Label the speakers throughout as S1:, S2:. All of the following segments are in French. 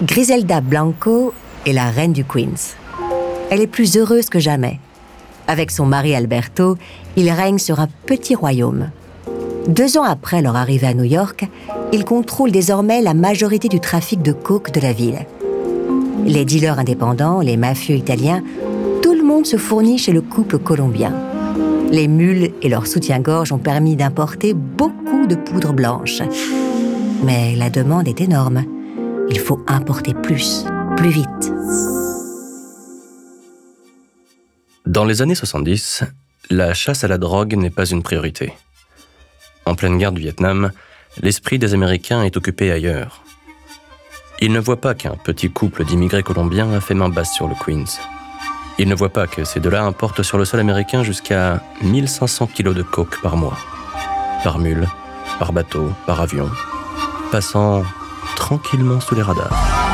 S1: Griselda Blanco est la reine du Queens. Elle est plus heureuse que jamais. Avec son mari Alberto, il règne sur un petit royaume. Deux ans après leur arrivée à New York, il contrôle désormais la majorité du trafic de coke de la ville. Les dealers indépendants, les mafieux italiens, tout le monde se fournit chez le couple colombien. Les mules et leur soutien-gorge ont permis d'importer beaucoup de poudre blanche. Mais la demande est énorme. Il faut importer plus, plus vite.
S2: Dans les années 70, la chasse à la drogue n'est pas une priorité. En pleine guerre du Vietnam, l'esprit des Américains est occupé ailleurs. Ils ne voient pas qu'un petit couple d'immigrés colombiens a fait main basse sur le Queens. Ils ne voient pas que ces deux-là importent sur le sol américain jusqu'à 1500 kilos de coke par mois. Par mule, par bateau, par avion, passant tranquillement sous les radars.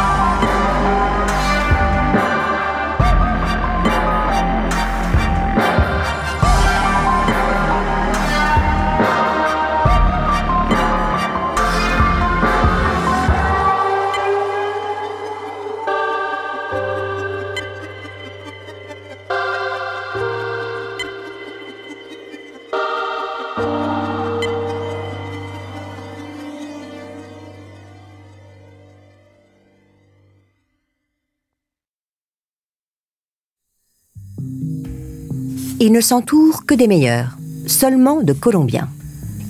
S1: Il ne s'entoure que des meilleurs, seulement de Colombiens.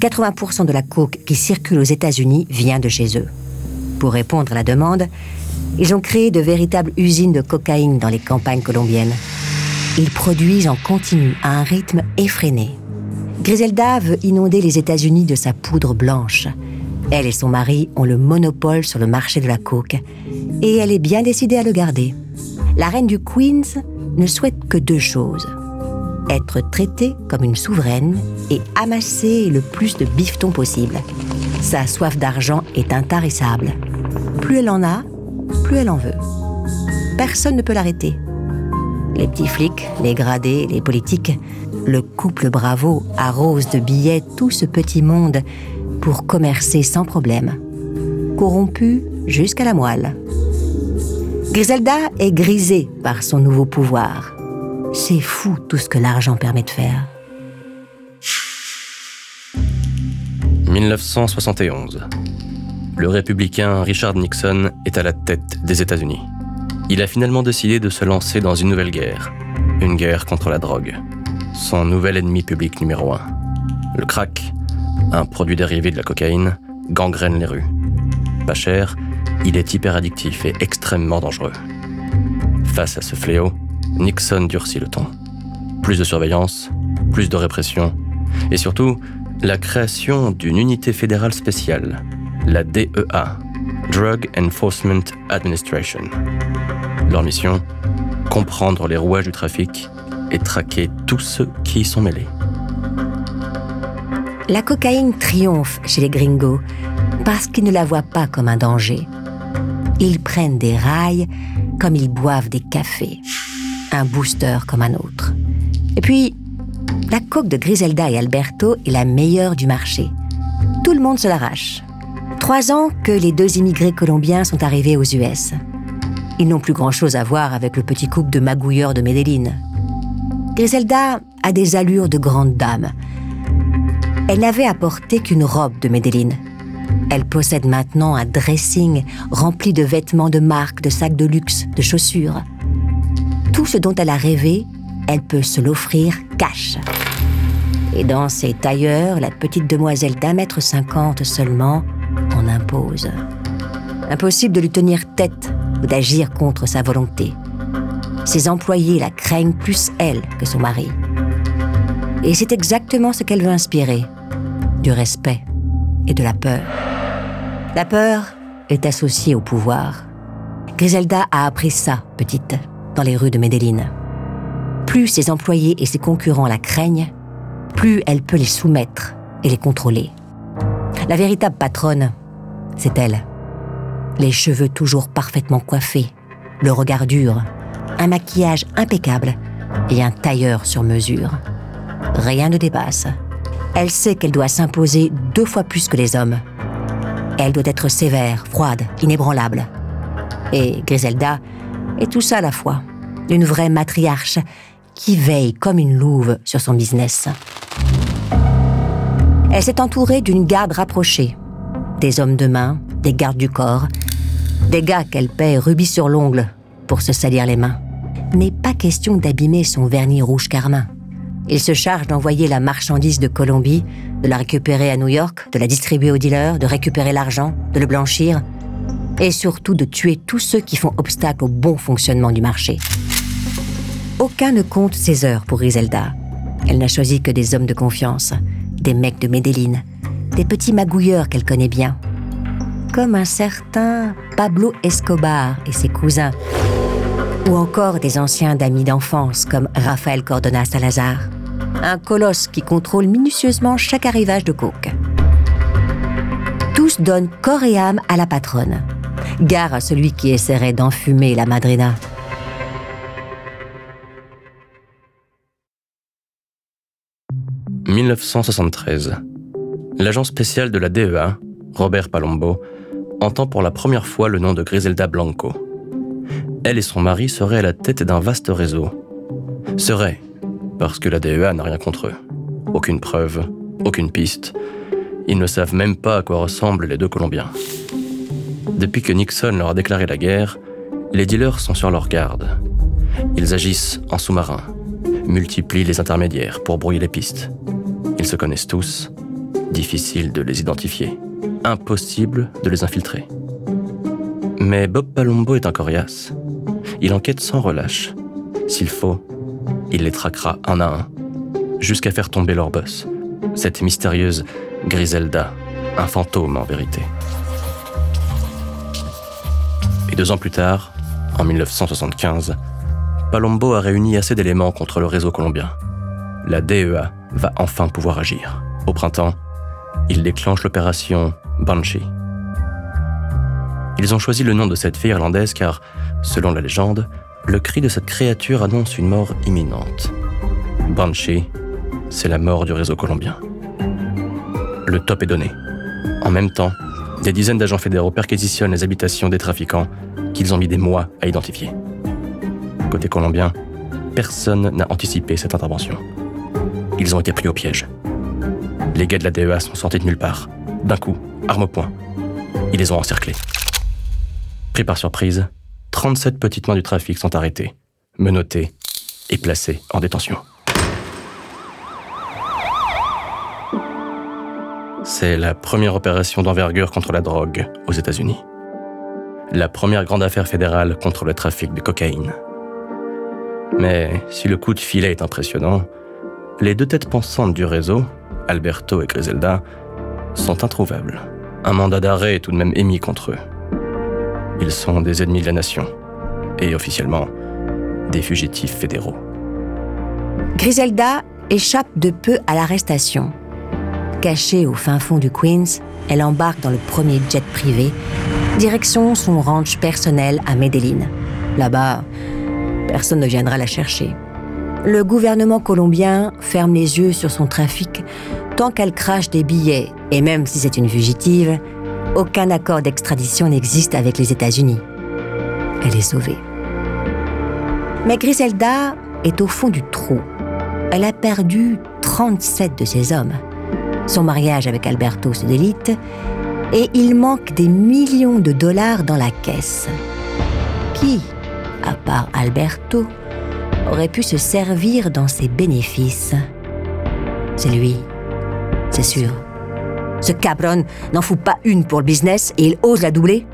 S1: 80% de la coke qui circule aux États-Unis vient de chez eux. Pour répondre à la demande, ils ont créé de véritables usines de cocaïne dans les campagnes colombiennes. Ils produisent en continu à un rythme effréné. Griselda veut inonder les États-Unis de sa poudre blanche. Elle et son mari ont le monopole sur le marché de la coke et elle est bien décidée à le garder. La reine du Queens ne souhaite que deux choses être traitée comme une souveraine et amasser le plus de bifetons possible. Sa soif d'argent est intarissable. Plus elle en a, plus elle en veut. Personne ne peut l'arrêter. Les petits flics, les gradés, les politiques, le couple bravo arrose de billets tout ce petit monde pour commercer sans problème. Corrompu jusqu'à la moelle. Griselda est grisée par son nouveau pouvoir. C'est fou tout ce que l'argent permet de faire.
S2: 1971. Le républicain Richard Nixon est à la tête des États-Unis. Il a finalement décidé de se lancer dans une nouvelle guerre, une guerre contre la drogue, son nouvel ennemi public numéro un. Le crack, un produit dérivé de la cocaïne, gangrène les rues. Pas cher, il est hyper addictif et extrêmement dangereux. Face à ce fléau, Nixon durcit le ton. Plus de surveillance, plus de répression, et surtout la création d'une unité fédérale spéciale, la DEA, Drug Enforcement Administration. Leur mission comprendre les rouages du trafic et traquer tous ceux qui y sont mêlés.
S1: La cocaïne triomphe chez les gringos parce qu'ils ne la voient pas comme un danger. Ils prennent des rails comme ils boivent des cafés un booster comme un autre. Et puis, la coque de Griselda et Alberto est la meilleure du marché. Tout le monde se l'arrache. Trois ans que les deux immigrés colombiens sont arrivés aux US. Ils n'ont plus grand-chose à voir avec le petit couple de magouilleurs de Medellin. Griselda a des allures de grande dame. Elle n'avait apporté qu'une robe de Medellin. Elle possède maintenant un dressing rempli de vêtements de marque, de sacs de luxe, de chaussures. Tout ce dont elle a rêvé, elle peut se l'offrir cash. Et dans ses tailleurs, la petite demoiselle d'un mètre cinquante seulement en impose. Impossible de lui tenir tête ou d'agir contre sa volonté. Ses employés la craignent plus elle que son mari. Et c'est exactement ce qu'elle veut inspirer. Du respect et de la peur. La peur est associée au pouvoir. Griselda a appris ça, petite dans les rues de Medellin. Plus ses employés et ses concurrents la craignent, plus elle peut les soumettre et les contrôler. La véritable patronne, c'est elle. Les cheveux toujours parfaitement coiffés, le regard dur, un maquillage impeccable et un tailleur sur mesure. Rien ne dépasse. Elle sait qu'elle doit s'imposer deux fois plus que les hommes. Elle doit être sévère, froide, inébranlable. Et Griselda est tout ça à la fois. Une vraie matriarche qui veille comme une louve sur son business. Elle s'est entourée d'une garde rapprochée. Des hommes de main, des gardes du corps, des gars qu'elle paie rubis sur l'ongle pour se salir les mains. N'est pas question d'abîmer son vernis rouge carmin. Il se charge d'envoyer la marchandise de Colombie, de la récupérer à New York, de la distribuer aux dealers, de récupérer l'argent, de le blanchir, et surtout de tuer tous ceux qui font obstacle au bon fonctionnement du marché. Aucun ne compte ses heures pour Griselda. Elle n'a choisi que des hommes de confiance, des mecs de Medellin, des petits magouilleurs qu'elle connaît bien, comme un certain Pablo Escobar et ses cousins, ou encore des anciens d'amis d'enfance comme Rafael Cordona Salazar, un colosse qui contrôle minutieusement chaque arrivage de coke. Tous donnent corps et âme à la patronne. Gare à celui qui essaierait d'enfumer la madrina.
S2: « 1973. L'agent spécial de la DEA, Robert Palombo, entend pour la première fois le nom de Griselda Blanco. Elle et son mari seraient à la tête d'un vaste réseau. Seraient, parce que la DEA n'a rien contre eux. Aucune preuve, aucune piste. Ils ne savent même pas à quoi ressemblent les deux Colombiens. Depuis que Nixon leur a déclaré la guerre, les dealers sont sur leur garde. Ils agissent en sous-marin, multiplient les intermédiaires pour brouiller les pistes. Ils se connaissent tous, difficile de les identifier impossible de les infiltrer. Mais Bob Palombo est un coriace. Il enquête sans relâche. S'il faut, il les traquera un à un, jusqu'à faire tomber leur boss, cette mystérieuse Griselda, un fantôme en vérité. Et deux ans plus tard, en 1975, Palombo a réuni assez d'éléments contre le réseau colombien. La DEA va enfin pouvoir agir. Au printemps, il déclenche l'opération Banshee. Ils ont choisi le nom de cette fille irlandaise car, selon la légende, le cri de cette créature annonce une mort imminente. Banshee, c'est la mort du réseau colombien. Le top est donné. En même temps, des dizaines d'agents fédéraux perquisitionnent les habitations des trafiquants qu'ils ont mis des mois à identifier. Côté colombien, personne n'a anticipé cette intervention. Ils ont été pris au piège. Les gars de la DEA sont sortis de nulle part. D'un coup, arme au poing. Ils les ont encerclés. Pris par surprise, 37 petites mains du trafic sont arrêtées, menottées et placées en détention. C'est la première opération d'envergure contre la drogue aux États-Unis. La première grande affaire fédérale contre le trafic de cocaïne. Mais si le coup de filet est impressionnant, les deux têtes pensantes du réseau, Alberto et Griselda, sont introuvables. Un mandat d'arrêt est tout de même émis contre eux. Ils sont des ennemis de la nation, et officiellement, des fugitifs fédéraux.
S1: Griselda échappe de peu à l'arrestation. Cachée au fin fond du Queens, elle embarque dans le premier jet privé, direction son ranch personnel à Medellin. Là-bas, personne ne viendra la chercher. Le gouvernement colombien ferme les yeux sur son trafic tant qu'elle crache des billets, et même si c'est une fugitive, aucun accord d'extradition n'existe avec les États-Unis. Elle est sauvée. Mais Griselda est au fond du trou. Elle a perdu 37 de ses hommes. Son mariage avec Alberto se délite et il manque des millions de dollars dans la caisse. Qui, à part Alberto, aurait pu se servir dans ses bénéfices? C'est lui c'est sûr. Ce cabron n'en fout pas une pour le business et il ose la doubler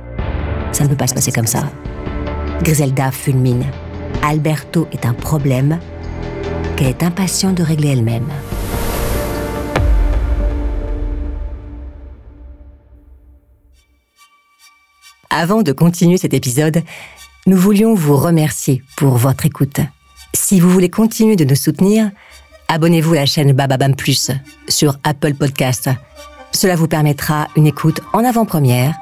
S1: Ça ne peut pas se passer comme ça. Griselda fulmine. Alberto est un problème qu'elle est impatiente de régler elle-même. Avant de continuer cet épisode, nous voulions vous remercier pour votre écoute. Si vous voulez continuer de nous soutenir, abonnez-vous à la chaîne Bababam Plus sur Apple Podcast. Cela vous permettra une écoute en avant-première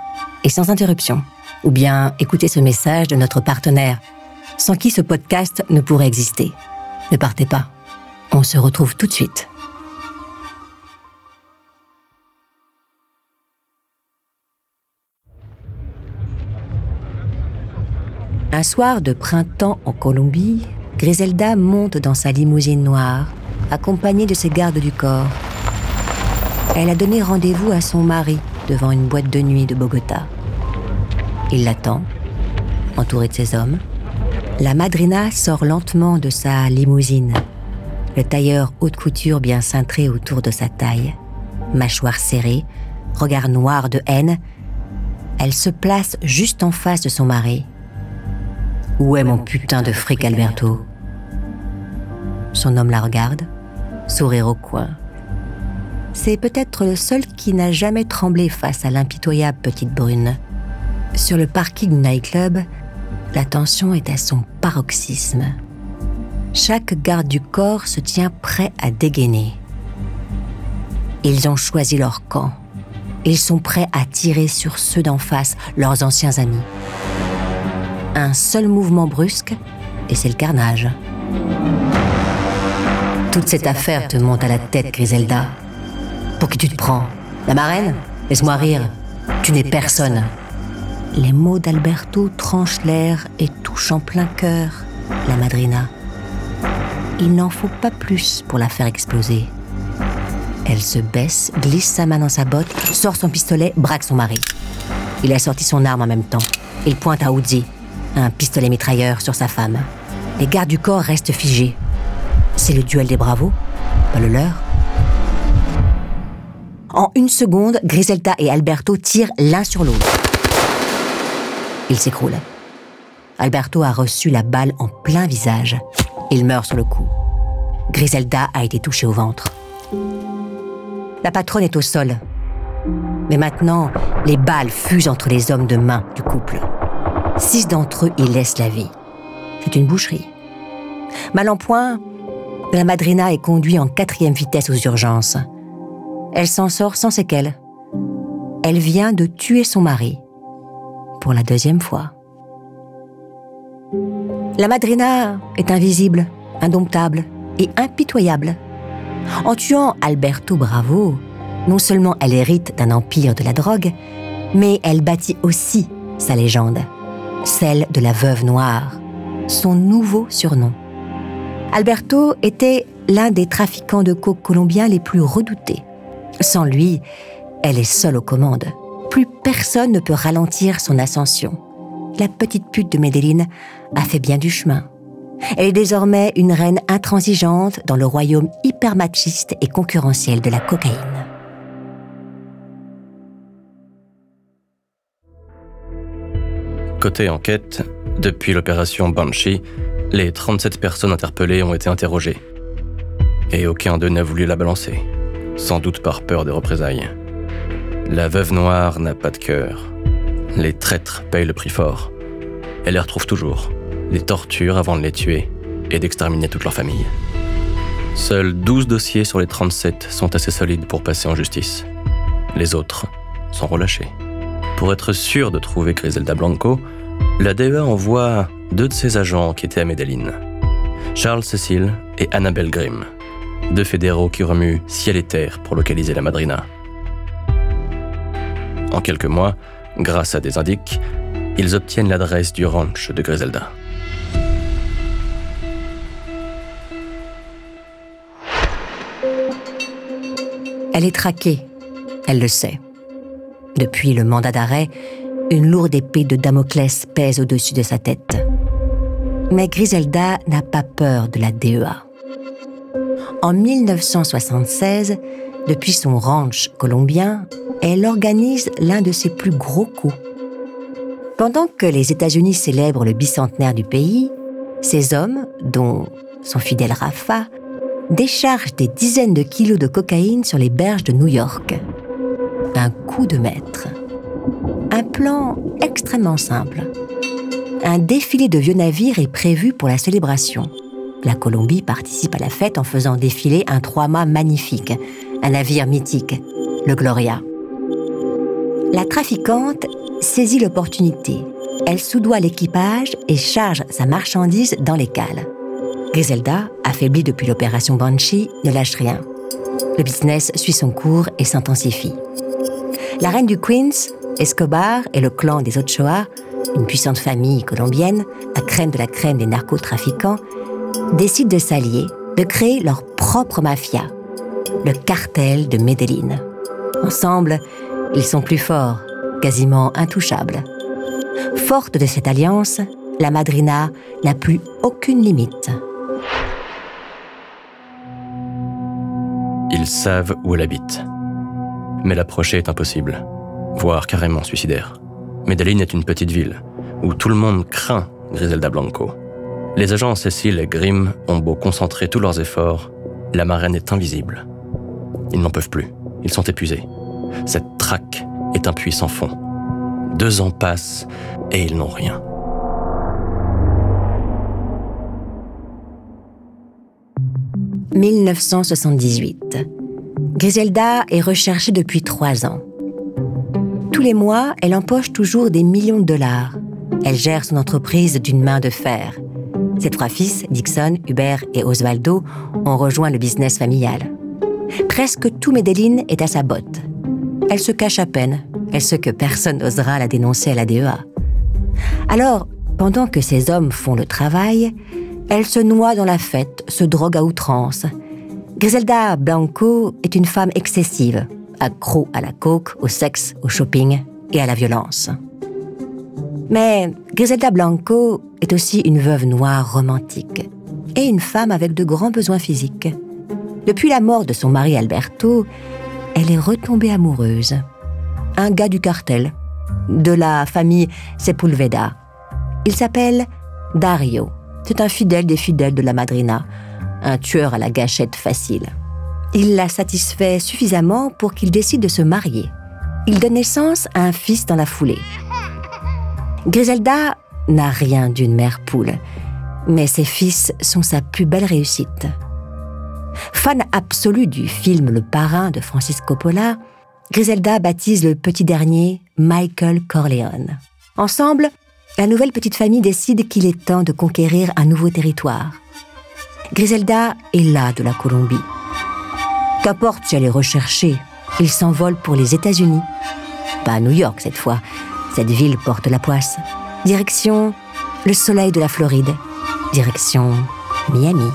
S1: et sans interruption. Ou bien écoutez ce message de notre partenaire, sans qui ce podcast ne pourrait exister. Ne partez pas. On se retrouve tout de suite. Un soir de printemps en Colombie, Griselda monte dans sa limousine noire, accompagnée de ses gardes du corps. Elle a donné rendez-vous à son mari devant une boîte de nuit de Bogota. Il l'attend, entouré de ses hommes. La madrina sort lentement de sa limousine, le tailleur haute couture bien cintré autour de sa taille, mâchoire serrée, regard noir de haine. Elle se place juste en face de son mari. Où est mon putain de fric, Alberto? Son homme la regarde, sourire au coin. C'est peut-être le seul qui n'a jamais tremblé face à l'impitoyable petite brune. Sur le parking du nightclub, la tension est à son paroxysme. Chaque garde du corps se tient prêt à dégainer. Ils ont choisi leur camp. Ils sont prêts à tirer sur ceux d'en face, leurs anciens amis. Un seul mouvement brusque, et c'est le carnage. Toute cette affaire te monte à la tête, Griselda. Pour qui tu te prends La marraine Laisse-moi rire. Tu n'es personne. Les mots d'Alberto tranchent l'air et touchent en plein cœur la madrina. Il n'en faut pas plus pour la faire exploser. Elle se baisse, glisse sa main dans sa botte, sort son pistolet, braque son mari. Il a sorti son arme en même temps. Il pointe à Uzi, un pistolet mitrailleur sur sa femme. Les gardes du corps restent figés. C'est le duel des bravos, pas le leur. En une seconde, Griselda et Alberto tirent l'un sur l'autre. Il s'écroule. Alberto a reçu la balle en plein visage. Il meurt sur le coup. Griselda a été touchée au ventre. La patronne est au sol. Mais maintenant, les balles fusent entre les hommes de main du couple. Six d'entre eux y laissent la vie. C'est une boucherie. Mal en point, la madrina est conduite en quatrième vitesse aux urgences. Elle s'en sort sans séquelles. Elle vient de tuer son mari. Pour la deuxième fois. La madrina est invisible, indomptable et impitoyable. En tuant Alberto Bravo, non seulement elle hérite d'un empire de la drogue, mais elle bâtit aussi sa légende, celle de la veuve noire, son nouveau surnom. Alberto était l'un des trafiquants de coke colombiens les plus redoutés. Sans lui, elle est seule aux commandes. Plus personne ne peut ralentir son ascension. La petite pute de Medellin a fait bien du chemin. Elle est désormais une reine intransigeante dans le royaume hyper machiste et concurrentiel de la cocaïne.
S2: Côté enquête, depuis l'opération Banshee, les 37 personnes interpellées ont été interrogées. Et aucun d'eux n'a voulu la balancer sans doute par peur des représailles. La veuve noire n'a pas de cœur. Les traîtres payent le prix fort. Elle les retrouve toujours, les torture avant de les tuer et d'exterminer toute leur famille. Seuls 12 dossiers sur les 37 sont assez solides pour passer en justice. Les autres sont relâchés. Pour être sûr de trouver Griselda Blanco, la DEA envoie deux de ses agents qui étaient à Medellin, Charles Cecil et Annabelle Grimm deux fédéraux qui remuent ciel et terre pour localiser la madrina. En quelques mois, grâce à des indices, ils obtiennent l'adresse du ranch de Griselda.
S1: Elle est traquée, elle le sait. Depuis le mandat d'arrêt, une lourde épée de Damoclès pèse au-dessus de sa tête. Mais Griselda n'a pas peur de la DEA. En 1976, depuis son ranch colombien, elle organise l'un de ses plus gros coups. Pendant que les États-Unis célèbrent le bicentenaire du pays, ces hommes, dont son fidèle Rafa, déchargent des dizaines de kilos de cocaïne sur les berges de New York. Un coup de maître. Un plan extrêmement simple. Un défilé de vieux navires est prévu pour la célébration. La Colombie participe à la fête en faisant défiler un trois-mâts magnifique, un navire mythique, le Gloria. La trafiquante saisit l'opportunité. Elle soudoie l'équipage et charge sa marchandise dans les cales. Griselda, affaiblie depuis l'opération Banshee, ne lâche rien. Le business suit son cours et s'intensifie. La reine du Queens, Escobar et le clan des Ochoa une puissante famille colombienne, la crème de la crème des narcotrafiquants, décident de s'allier, de créer leur propre mafia, le cartel de Medellín. Ensemble, ils sont plus forts, quasiment intouchables. Forte de cette alliance, la Madrina n'a plus aucune limite.
S2: Ils savent où elle habite. Mais l'approcher est impossible, voire carrément suicidaire. Medellín est une petite ville où tout le monde craint Griselda Blanco. Les agents Cécile et Grimm ont beau concentrer tous leurs efforts, la marraine est invisible. Ils n'en peuvent plus, ils sont épuisés. Cette traque est un puits sans fond. Deux ans passent et ils n'ont rien.
S1: « 1978. Griselda est recherchée depuis trois ans. Tous les mois, elle empoche toujours des millions de dollars. Elle gère son entreprise d'une main de fer. Ses trois fils, Dixon, Hubert et Osvaldo, ont rejoint le business familial. Presque tout Medellin est à sa botte. Elle se cache à peine. Elle sait que personne n'osera la dénoncer à la DEA. Alors, pendant que ces hommes font le travail, elle se noie dans la fête, se drogue à outrance. Griselda Blanco est une femme excessive, accro à la coke, au sexe, au shopping et à la violence. Mais Griselda Blanco est aussi une veuve noire romantique et une femme avec de grands besoins physiques. Depuis la mort de son mari Alberto, elle est retombée amoureuse. Un gars du cartel, de la famille Sepulveda. Il s'appelle Dario. C'est un fidèle des fidèles de la madrina, un tueur à la gâchette facile. Il la satisfait suffisamment pour qu'il décide de se marier. Il donne naissance à un fils dans la foulée. Griselda n'a rien d'une mère poule, mais ses fils sont sa plus belle réussite. Fan absolue du film Le Parrain de Francis Coppola, Griselda baptise le petit dernier Michael Corleone. Ensemble, la nouvelle petite famille décide qu'il est temps de conquérir un nouveau territoire. Griselda est là de la Colombie. Qu'importe si elle est recherchée, il s'envole pour les États-Unis. Pas à New York cette fois, cette ville porte la poisse. Direction le soleil de la Floride. Direction Miami.